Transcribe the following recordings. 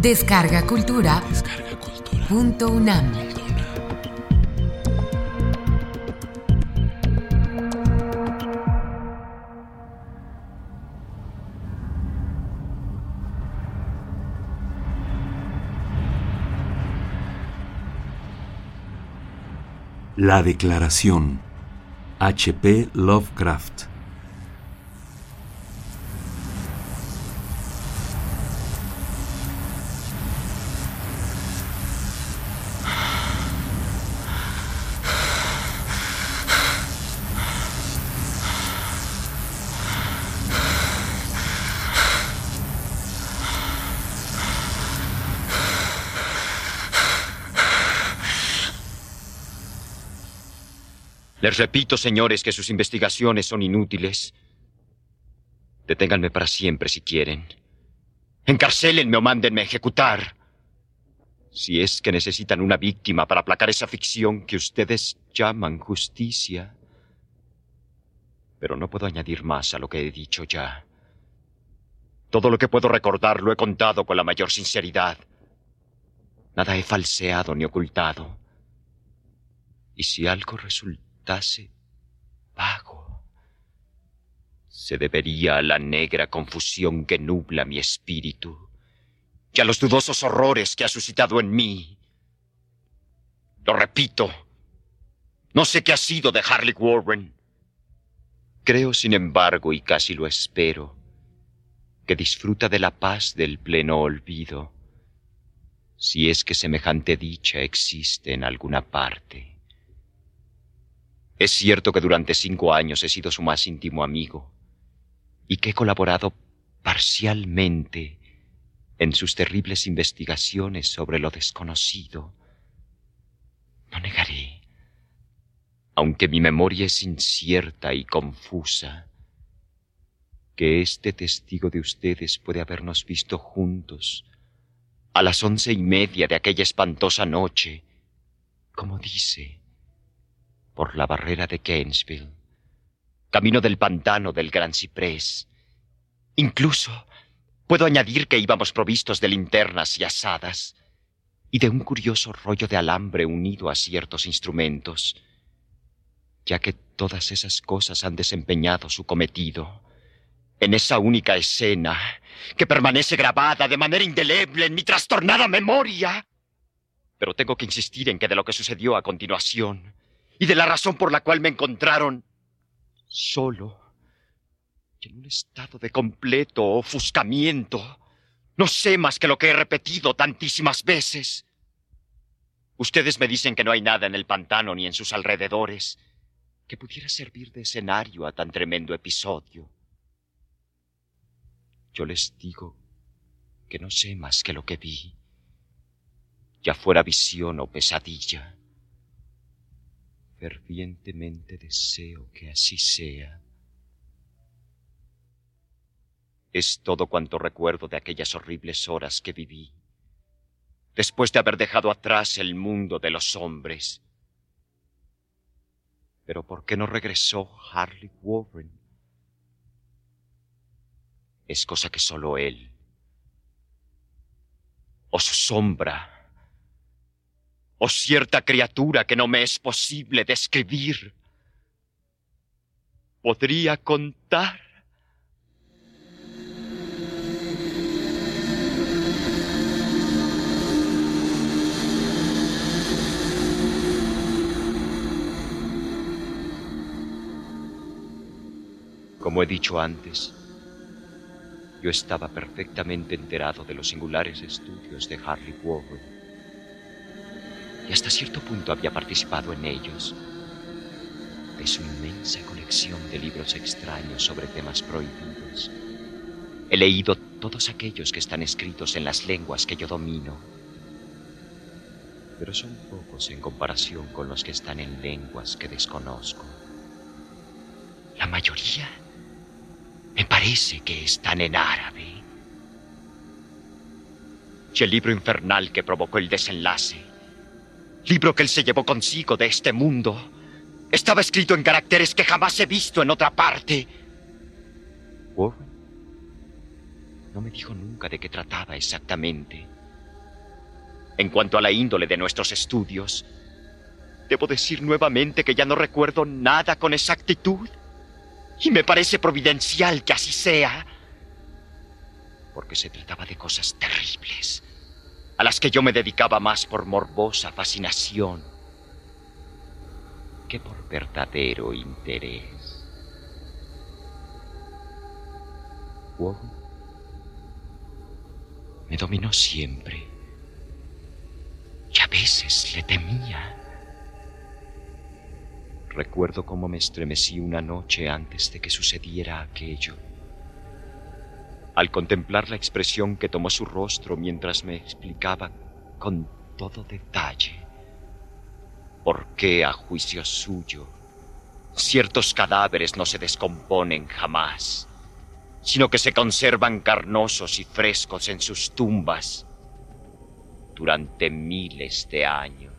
Descarga Cultura. Punto UNAM. La Declaración. H.P. Lovecraft. Les repito, señores, que sus investigaciones son inútiles. Deténganme para siempre si quieren. Encarcélenme o mándenme a ejecutar. Si es que necesitan una víctima para aplacar esa ficción que ustedes llaman justicia. Pero no puedo añadir más a lo que he dicho ya. Todo lo que puedo recordar lo he contado con la mayor sinceridad. Nada he falseado ni ocultado. Y si algo vago. Se debería a la negra confusión que nubla mi espíritu y a los dudosos horrores que ha suscitado en mí. Lo repito, no sé qué ha sido de Harley Warren. Creo, sin embargo, y casi lo espero, que disfruta de la paz del pleno olvido, si es que semejante dicha existe en alguna parte. Es cierto que durante cinco años he sido su más íntimo amigo y que he colaborado parcialmente en sus terribles investigaciones sobre lo desconocido. No negaré, aunque mi memoria es incierta y confusa, que este testigo de ustedes puede habernos visto juntos a las once y media de aquella espantosa noche, como dice, por la barrera de Gainesville, camino del pantano del Gran Ciprés. Incluso puedo añadir que íbamos provistos de linternas y asadas y de un curioso rollo de alambre unido a ciertos instrumentos, ya que todas esas cosas han desempeñado su cometido en esa única escena que permanece grabada de manera indeleble en mi trastornada memoria. Pero tengo que insistir en que de lo que sucedió a continuación y de la razón por la cual me encontraron solo y en un estado de completo ofuscamiento. No sé más que lo que he repetido tantísimas veces. Ustedes me dicen que no hay nada en el pantano ni en sus alrededores que pudiera servir de escenario a tan tremendo episodio. Yo les digo que no sé más que lo que vi, ya fuera visión o pesadilla. Fervientemente deseo que así sea. Es todo cuanto recuerdo de aquellas horribles horas que viví, después de haber dejado atrás el mundo de los hombres. Pero ¿por qué no regresó Harley Warren? Es cosa que solo él, o su sombra, o cierta criatura que no me es posible describir, podría contar. Como he dicho antes, yo estaba perfectamente enterado de los singulares estudios de Harley Warren y hasta cierto punto había participado en ellos. De su inmensa colección de libros extraños sobre temas prohibidos. He leído todos aquellos que están escritos en las lenguas que yo domino, pero son pocos en comparación con los que están en lenguas que desconozco. La mayoría me parece que están en árabe. Y el libro infernal que provocó el desenlace libro que él se llevó consigo de este mundo, estaba escrito en caracteres que jamás he visto en otra parte. Warren no me dijo nunca de qué trataba exactamente, En cuanto a la índole de nuestros estudios, debo decir nuevamente que ya no recuerdo nada con exactitud. Y me parece providencial que así sea. Porque se trataba de cosas terribles, a las que yo me dedicaba más por morbosa fascinación que por verdadero interés. me dominó siempre. Y a veces le temía. Recuerdo cómo me estremecí una noche antes de que sucediera aquello. Al contemplar la expresión que tomó su rostro mientras me explicaba con todo detalle por qué, a juicio suyo, ciertos cadáveres no se descomponen jamás, sino que se conservan carnosos y frescos en sus tumbas durante miles de años.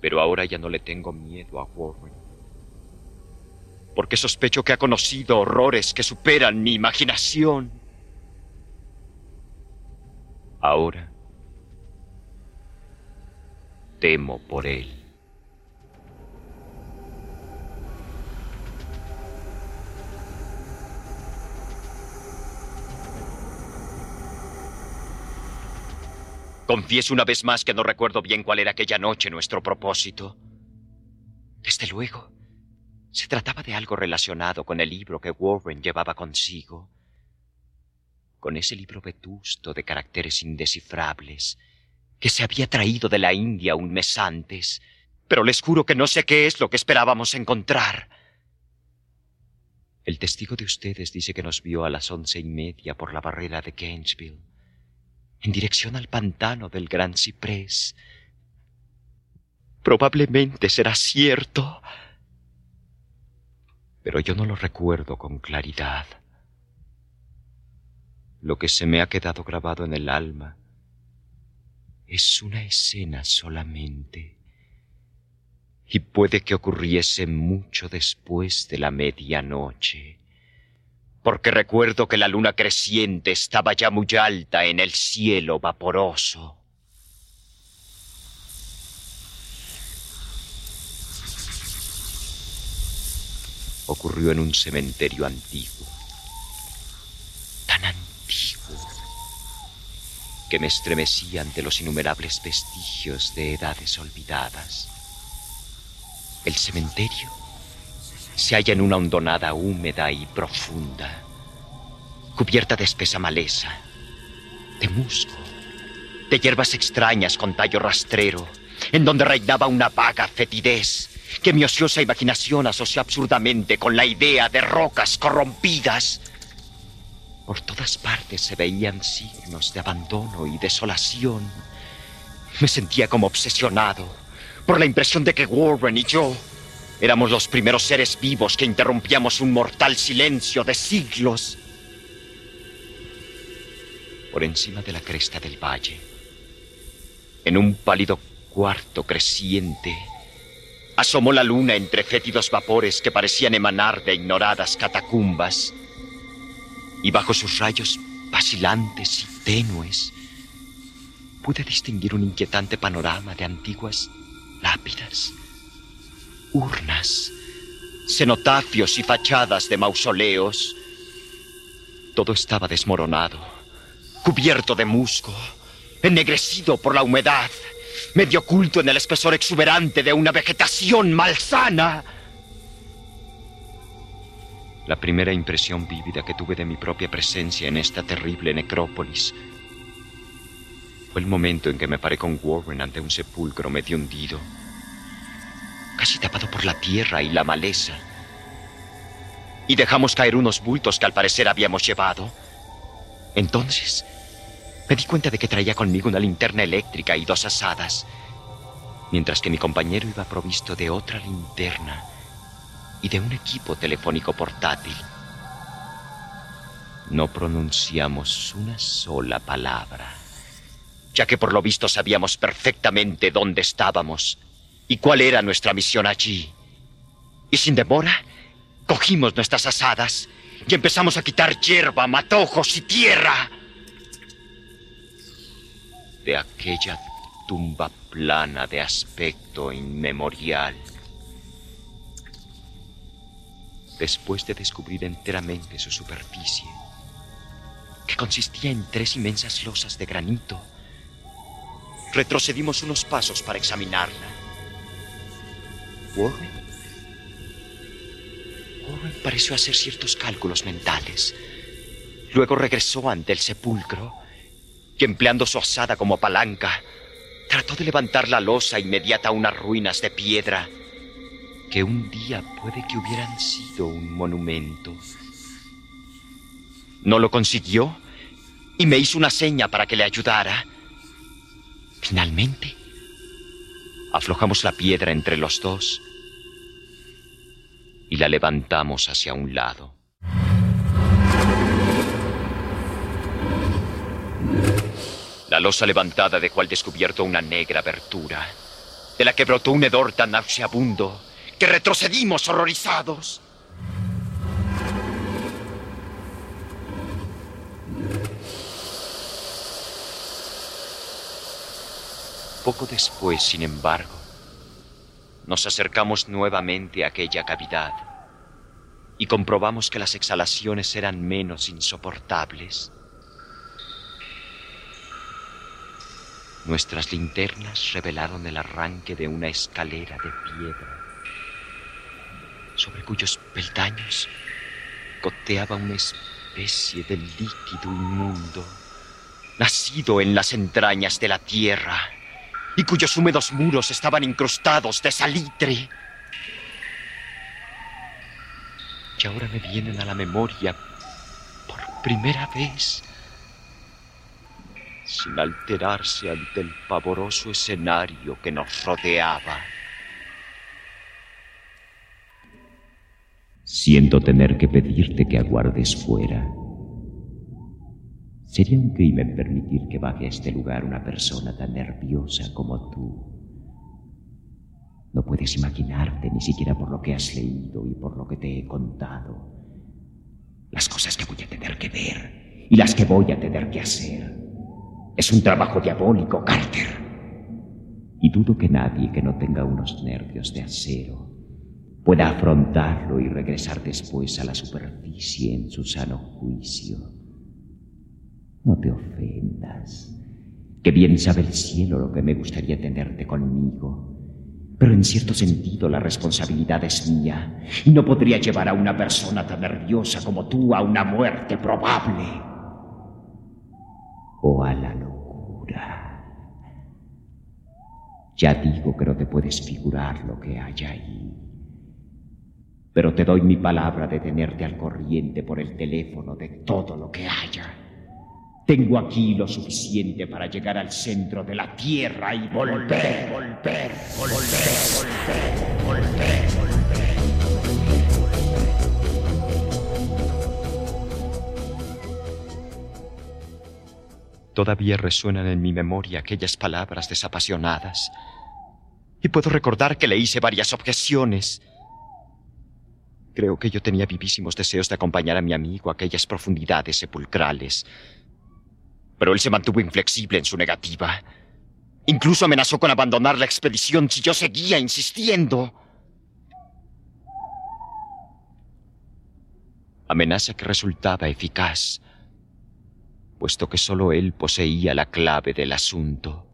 Pero ahora ya no le tengo miedo a Warren, porque sospecho que ha conocido horrores que superan mi imaginación. Ahora temo por él. Confieso una vez más que no recuerdo bien cuál era aquella noche nuestro propósito. Desde luego, se trataba de algo relacionado con el libro que Warren llevaba consigo. Con ese libro vetusto de caracteres indescifrables que se había traído de la India un mes antes. Pero les juro que no sé qué es lo que esperábamos encontrar. El testigo de ustedes dice que nos vio a las once y media por la barrera de Gainesville en dirección al pantano del Gran Ciprés. Probablemente será cierto, pero yo no lo recuerdo con claridad. Lo que se me ha quedado grabado en el alma es una escena solamente, y puede que ocurriese mucho después de la medianoche porque recuerdo que la luna creciente estaba ya muy alta en el cielo vaporoso. Ocurrió en un cementerio antiguo, tan antiguo, que me estremecí ante los innumerables vestigios de edades olvidadas. El cementerio se halla en una hondonada húmeda y profunda, cubierta de espesa maleza, de musgo, de hierbas extrañas con tallo rastrero, en donde reinaba una vaga fetidez que mi ociosa imaginación asoció absurdamente con la idea de rocas corrompidas. Por todas partes se veían signos de abandono y desolación. Me sentía como obsesionado por la impresión de que Warren y yo Éramos los primeros seres vivos que interrumpíamos un mortal silencio de siglos. Por encima de la cresta del valle, en un pálido cuarto creciente, asomó la luna entre fétidos vapores que parecían emanar de ignoradas catacumbas. Y bajo sus rayos vacilantes y tenues, pude distinguir un inquietante panorama de antiguas lápidas urnas, cenotafios y fachadas de mausoleos. Todo estaba desmoronado, cubierto de musgo, ennegrecido por la humedad, medio oculto en el espesor exuberante de una vegetación malsana. La primera impresión vívida que tuve de mi propia presencia en esta terrible necrópolis fue el momento en que me paré con Warren ante un sepulcro medio hundido casi tapado por la tierra y la maleza. Y dejamos caer unos bultos que al parecer habíamos llevado. Entonces, me di cuenta de que traía conmigo una linterna eléctrica y dos asadas, mientras que mi compañero iba provisto de otra linterna y de un equipo telefónico portátil. No pronunciamos una sola palabra, ya que por lo visto sabíamos perfectamente dónde estábamos y cuál era nuestra misión allí. Y sin demora, cogimos nuestras asadas y empezamos a quitar hierba, matojos y tierra. De aquella tumba plana de aspecto inmemorial. Después de descubrir enteramente su superficie, que consistía en tres inmensas losas de granito, retrocedimos unos pasos para examinarla. Warren Warren pareció hacer ciertos cálculos mentales. Luego regresó ante el sepulcro y empleando su asada como palanca, trató de levantar la losa inmediata a unas ruinas de piedra que un día puede que hubieran sido un monumento. No lo consiguió y me hizo una seña para que le ayudara. Finalmente, aflojamos la piedra entre los dos y la levantamos hacia un lado. La losa levantada dejó al descubierto una negra abertura, de la que brotó un hedor tan nauseabundo que retrocedimos horrorizados. Poco después, sin embargo, nos acercamos nuevamente a aquella cavidad y comprobamos que las exhalaciones eran menos insoportables. Nuestras linternas revelaron el arranque de una escalera de piedra, sobre cuyos peldaños goteaba una especie de líquido inmundo, nacido en las entrañas de la tierra y cuyos húmedos muros estaban incrustados de salitre. Y ahora me vienen a la memoria por primera vez, sin alterarse ante el pavoroso escenario que nos rodeaba. Siento tener que pedirte que aguardes fuera Sería un crimen permitir que baje a este lugar una persona tan nerviosa como tú. No puedes imaginarte, ni siquiera por lo que has leído y por lo que te he contado, las cosas que voy a tener que ver y las que voy a tener que hacer. Es un trabajo diabólico, Carter. Y dudo que nadie que no tenga unos nervios de acero pueda afrontarlo y regresar después a la superficie en su sano juicio. No te ofendas, que bien sabe el cielo lo que me gustaría tenerte conmigo. Pero en cierto sentido la responsabilidad es mía y no podría llevar a una persona tan nerviosa como tú a una muerte probable o a la locura. Ya digo que no te puedes figurar lo que hay ahí. Pero te doy mi palabra de tenerte al corriente por el teléfono de todo lo que haya. Tengo aquí lo suficiente para llegar al centro de la Tierra y volver, volver, volver, volver, volver, volver. Todavía resuenan en mi memoria aquellas palabras desapasionadas. Y puedo recordar que le hice varias objeciones. Creo que yo tenía vivísimos deseos de acompañar a mi amigo a aquellas profundidades sepulcrales pero él se mantuvo inflexible en su negativa. Incluso amenazó con abandonar la expedición si yo seguía insistiendo. Amenaza que resultaba eficaz, puesto que solo él poseía la clave del asunto.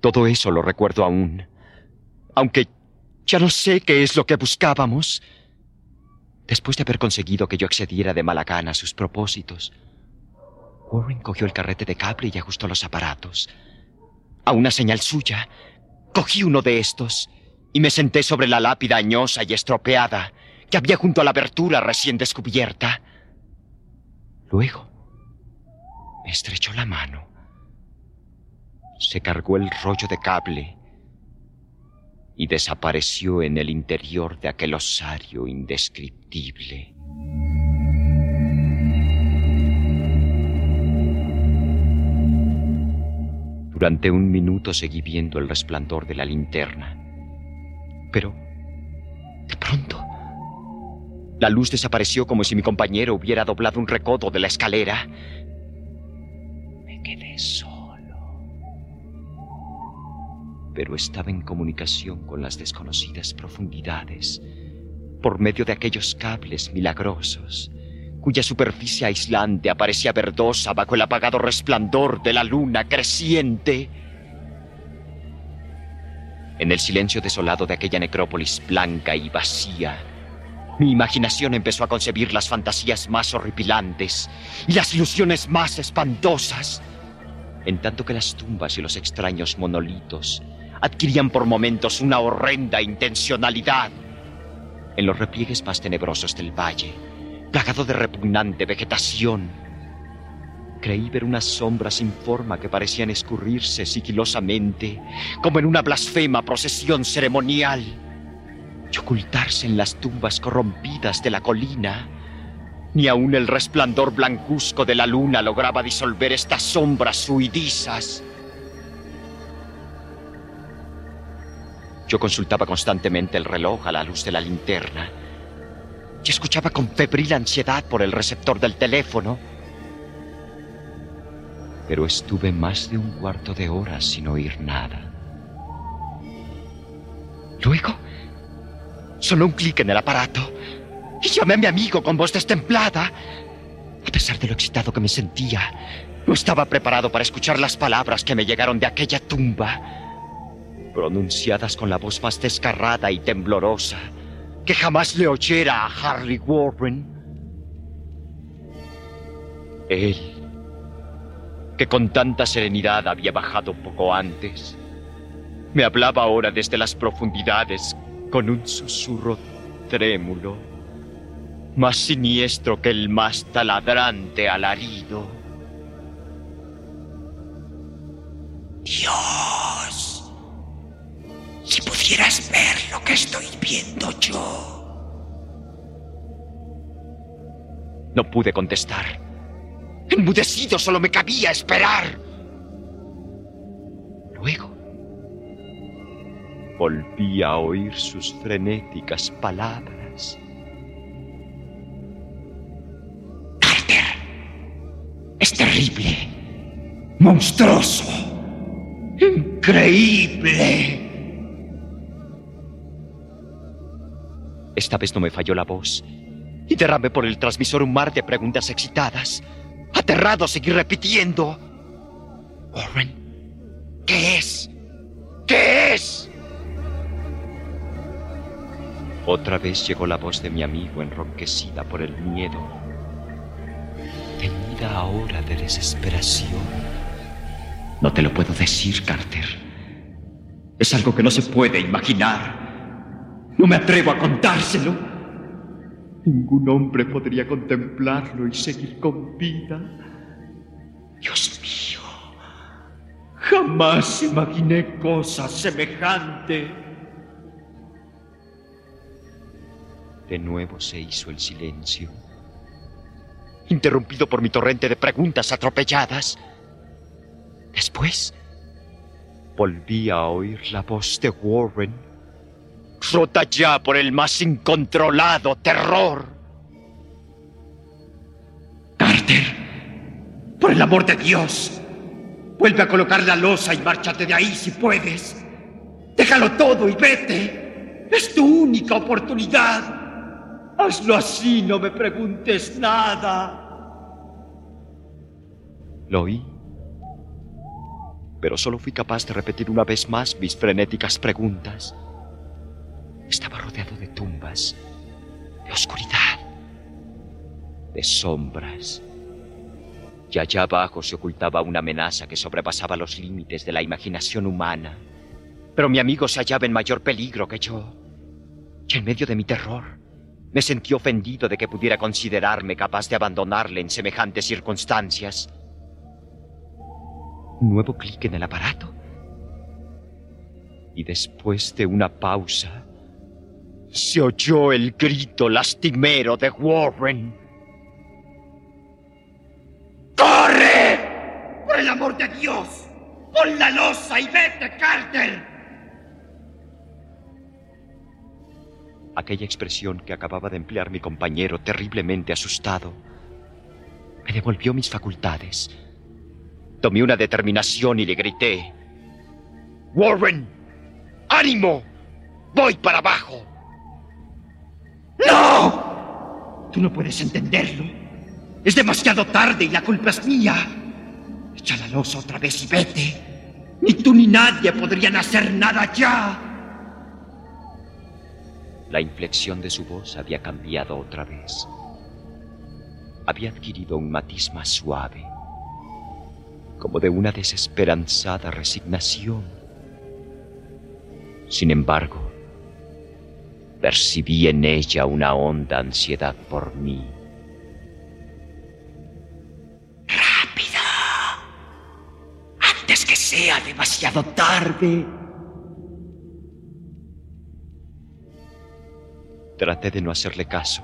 Todo eso lo recuerdo aún, aunque ya no sé qué es lo que buscábamos. Después de haber conseguido que yo accediera de mala gana a sus propósitos, Warren cogió el carrete de cable y ajustó los aparatos. A una señal suya, cogí uno de estos y me senté sobre la lápida añosa y estropeada que había junto a la abertura recién descubierta. Luego, me estrechó la mano. Se cargó el rollo de cable y desapareció en el interior de aquel osario indescriptible. Durante un minuto seguí viendo el resplandor de la linterna. Pero, de pronto, la luz desapareció como si mi compañero hubiera doblado un recodo de la escalera. Me quedé solo. Pero estaba en comunicación con las desconocidas profundidades por medio de aquellos cables milagrosos cuya superficie aislante aparecía verdosa bajo el apagado resplandor de la luna creciente. En el silencio desolado de aquella necrópolis blanca y vacía, mi imaginación empezó a concebir las fantasías más horripilantes y las ilusiones más espantosas, en tanto que las tumbas y los extraños monolitos adquirían por momentos una horrenda intencionalidad. En los repliegues más tenebrosos del valle, plagado de repugnante vegetación. Creí ver unas sombras sin forma que parecían escurrirse sigilosamente, como en una blasfema procesión ceremonial, y ocultarse en las tumbas corrompidas de la colina. Ni aun el resplandor blancuzco de la luna lograba disolver estas sombras huidizas. Yo consultaba constantemente el reloj a la luz de la linterna y escuchaba con febril ansiedad por el receptor del teléfono. Pero estuve más de un cuarto de hora sin oír nada. Luego sonó un clic en el aparato y llamé a mi amigo con voz destemplada. A pesar de lo excitado que me sentía, no estaba preparado para escuchar las palabras que me llegaron de aquella tumba, pronunciadas con la voz más desgarrada y temblorosa que jamás le oyera a Harry Warren. Él, que con tanta serenidad había bajado poco antes, me hablaba ahora desde las profundidades con un susurro trémulo, más siniestro que el más taladrante alarido. Dios, si pudieras ver lo que estoy viendo yo. No pude contestar. Enmudecido solo me cabía esperar. Luego volví a oír sus frenéticas palabras. Carter, es terrible, monstruoso, increíble. Esta vez no me falló la voz y derramé por el transmisor un mar de preguntas excitadas. Aterrado seguí repitiendo. Warren, ¿qué es? ¿Qué es? Otra vez llegó la voz de mi amigo enronquecida por el miedo, teñida ahora de desesperación. No te lo puedo decir, Carter. Es algo que no se puede imaginar. No me atrevo a contárselo. Ningún hombre podría contemplarlo y seguir con vida. Dios mío, jamás imaginé cosa semejante. De nuevo se hizo el silencio, interrumpido por mi torrente de preguntas atropelladas. Después, volví a oír la voz de Warren rota ya por el más incontrolado terror. Carter, por el amor de Dios, vuelve a colocar la losa y márchate de ahí si puedes. Déjalo todo y vete. Es tu única oportunidad. Hazlo así, no me preguntes nada. Lo oí, pero solo fui capaz de repetir una vez más mis frenéticas preguntas. Estaba rodeado de tumbas, de oscuridad, de sombras. Y allá abajo se ocultaba una amenaza que sobrepasaba los límites de la imaginación humana. Pero mi amigo se hallaba en mayor peligro que yo. Y en medio de mi terror, me sentí ofendido de que pudiera considerarme capaz de abandonarle en semejantes circunstancias. Un nuevo clic en el aparato. Y después de una pausa, se oyó el grito lastimero de Warren. ¡Corre! ¡Por el amor de Dios! ¡Pon la losa y vete, Carter! Aquella expresión que acababa de emplear mi compañero, terriblemente asustado, me devolvió mis facultades. Tomé una determinación y le grité. Warren, ánimo, voy para abajo. ¡No! Tú no puedes entenderlo. Es demasiado tarde y la culpa es mía. Echa la losa otra vez y vete. Ni tú ni nadie podrían hacer nada ya. La inflexión de su voz había cambiado otra vez. Había adquirido un matiz más suave, como de una desesperanzada resignación. Sin embargo, percibí en ella una honda ansiedad por mí. ¡Rápido! Antes que sea demasiado tarde. Traté de no hacerle caso.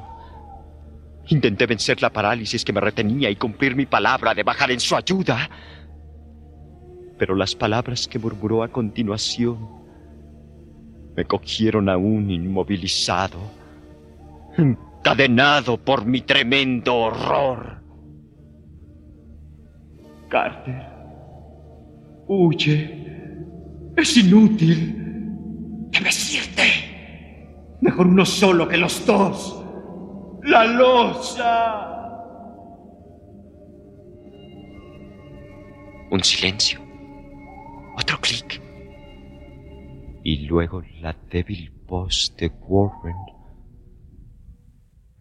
Intenté vencer la parálisis que me retenía y cumplir mi palabra de bajar en su ayuda. Pero las palabras que murmuró a continuación me cogieron aún inmovilizado, encadenado por mi tremendo horror. Carter, huye. Es inútil. Debes irte. Mejor uno solo que los dos. La losa. Un silencio. Otro clic. Y luego la débil voz de Warren.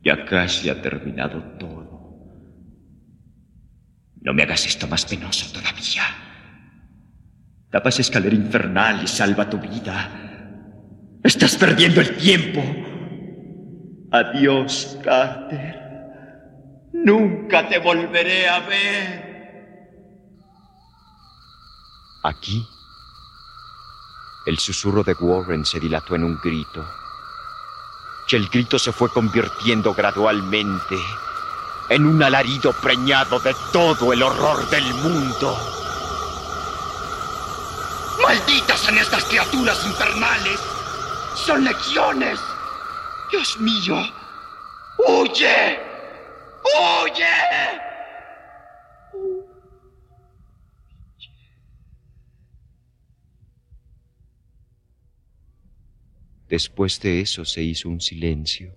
Ya casi ha terminado todo. No me hagas esto más penoso todavía. Tapa esa escalera infernal y salva tu vida. Estás perdiendo el tiempo. Adiós, Carter. Nunca te volveré a ver. Aquí, el susurro de Warren se dilató en un grito. Y el grito se fue convirtiendo gradualmente en un alarido preñado de todo el horror del mundo. ¡Malditas son estas criaturas infernales! Son legiones. Dios mío. ¡Huye! ¡Huye! Después de eso se hizo un silencio.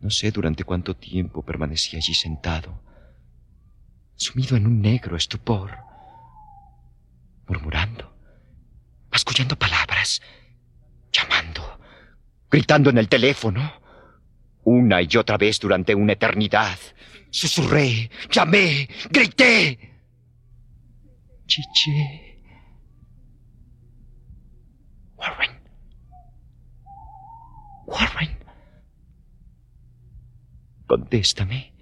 No sé durante cuánto tiempo permanecí allí sentado, sumido en un negro estupor, murmurando mascullando palabras, llamando, gritando en el teléfono. Una y otra vez durante una eternidad. Susurré, llamé, grité. Chiche. Warren. Warren. Contéstame.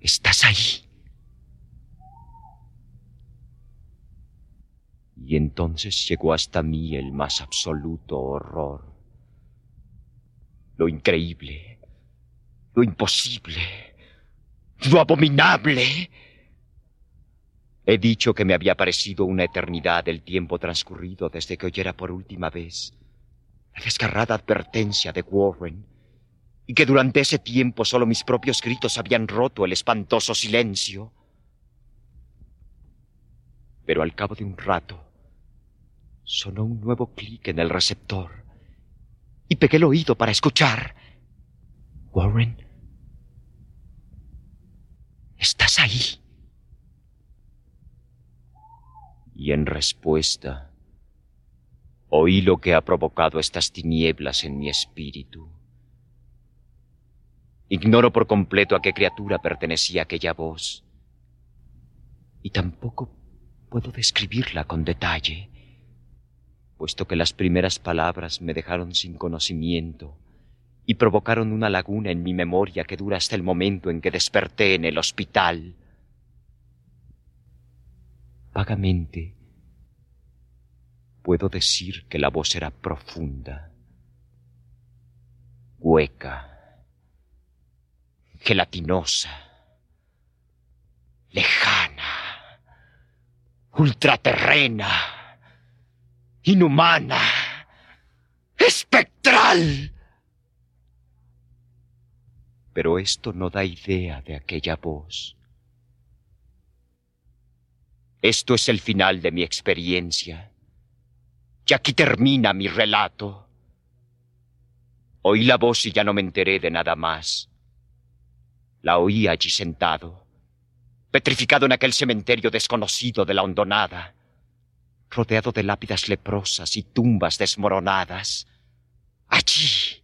¿Estás ahí? Y entonces llegó hasta mí el más absoluto horror. Lo increíble, lo imposible, lo abominable. He dicho que me había parecido una eternidad el tiempo transcurrido desde que oyera por última vez la desgarrada advertencia de Warren y que durante ese tiempo solo mis propios gritos habían roto el espantoso silencio. Pero al cabo de un rato, Sonó un nuevo clic en el receptor y pegué el oído para escuchar. Warren, ¿estás ahí? Y en respuesta, oí lo que ha provocado estas tinieblas en mi espíritu. Ignoro por completo a qué criatura pertenecía aquella voz, y tampoco puedo describirla con detalle puesto que las primeras palabras me dejaron sin conocimiento y provocaron una laguna en mi memoria que dura hasta el momento en que desperté en el hospital. Vagamente puedo decir que la voz era profunda, hueca, gelatinosa, lejana, ultraterrena inhumana, espectral. Pero esto no da idea de aquella voz. Esto es el final de mi experiencia. Y aquí termina mi relato. Oí la voz y ya no me enteré de nada más. La oí allí sentado, petrificado en aquel cementerio desconocido de la hondonada, rodeado de lápidas leprosas y tumbas desmoronadas. Allí,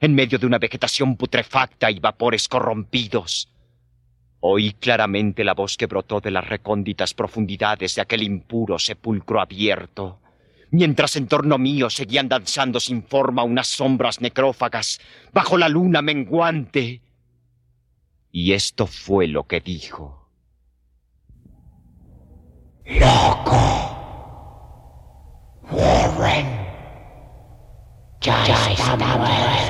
en medio de una vegetación putrefacta y vapores corrompidos, oí claramente la voz que brotó de las recónditas profundidades de aquel impuro sepulcro abierto mientras en torno mío seguían danzando sin forma unas sombras necrófagas bajo la luna menguante. Y esto fue lo que dijo. Loco. Ya, está,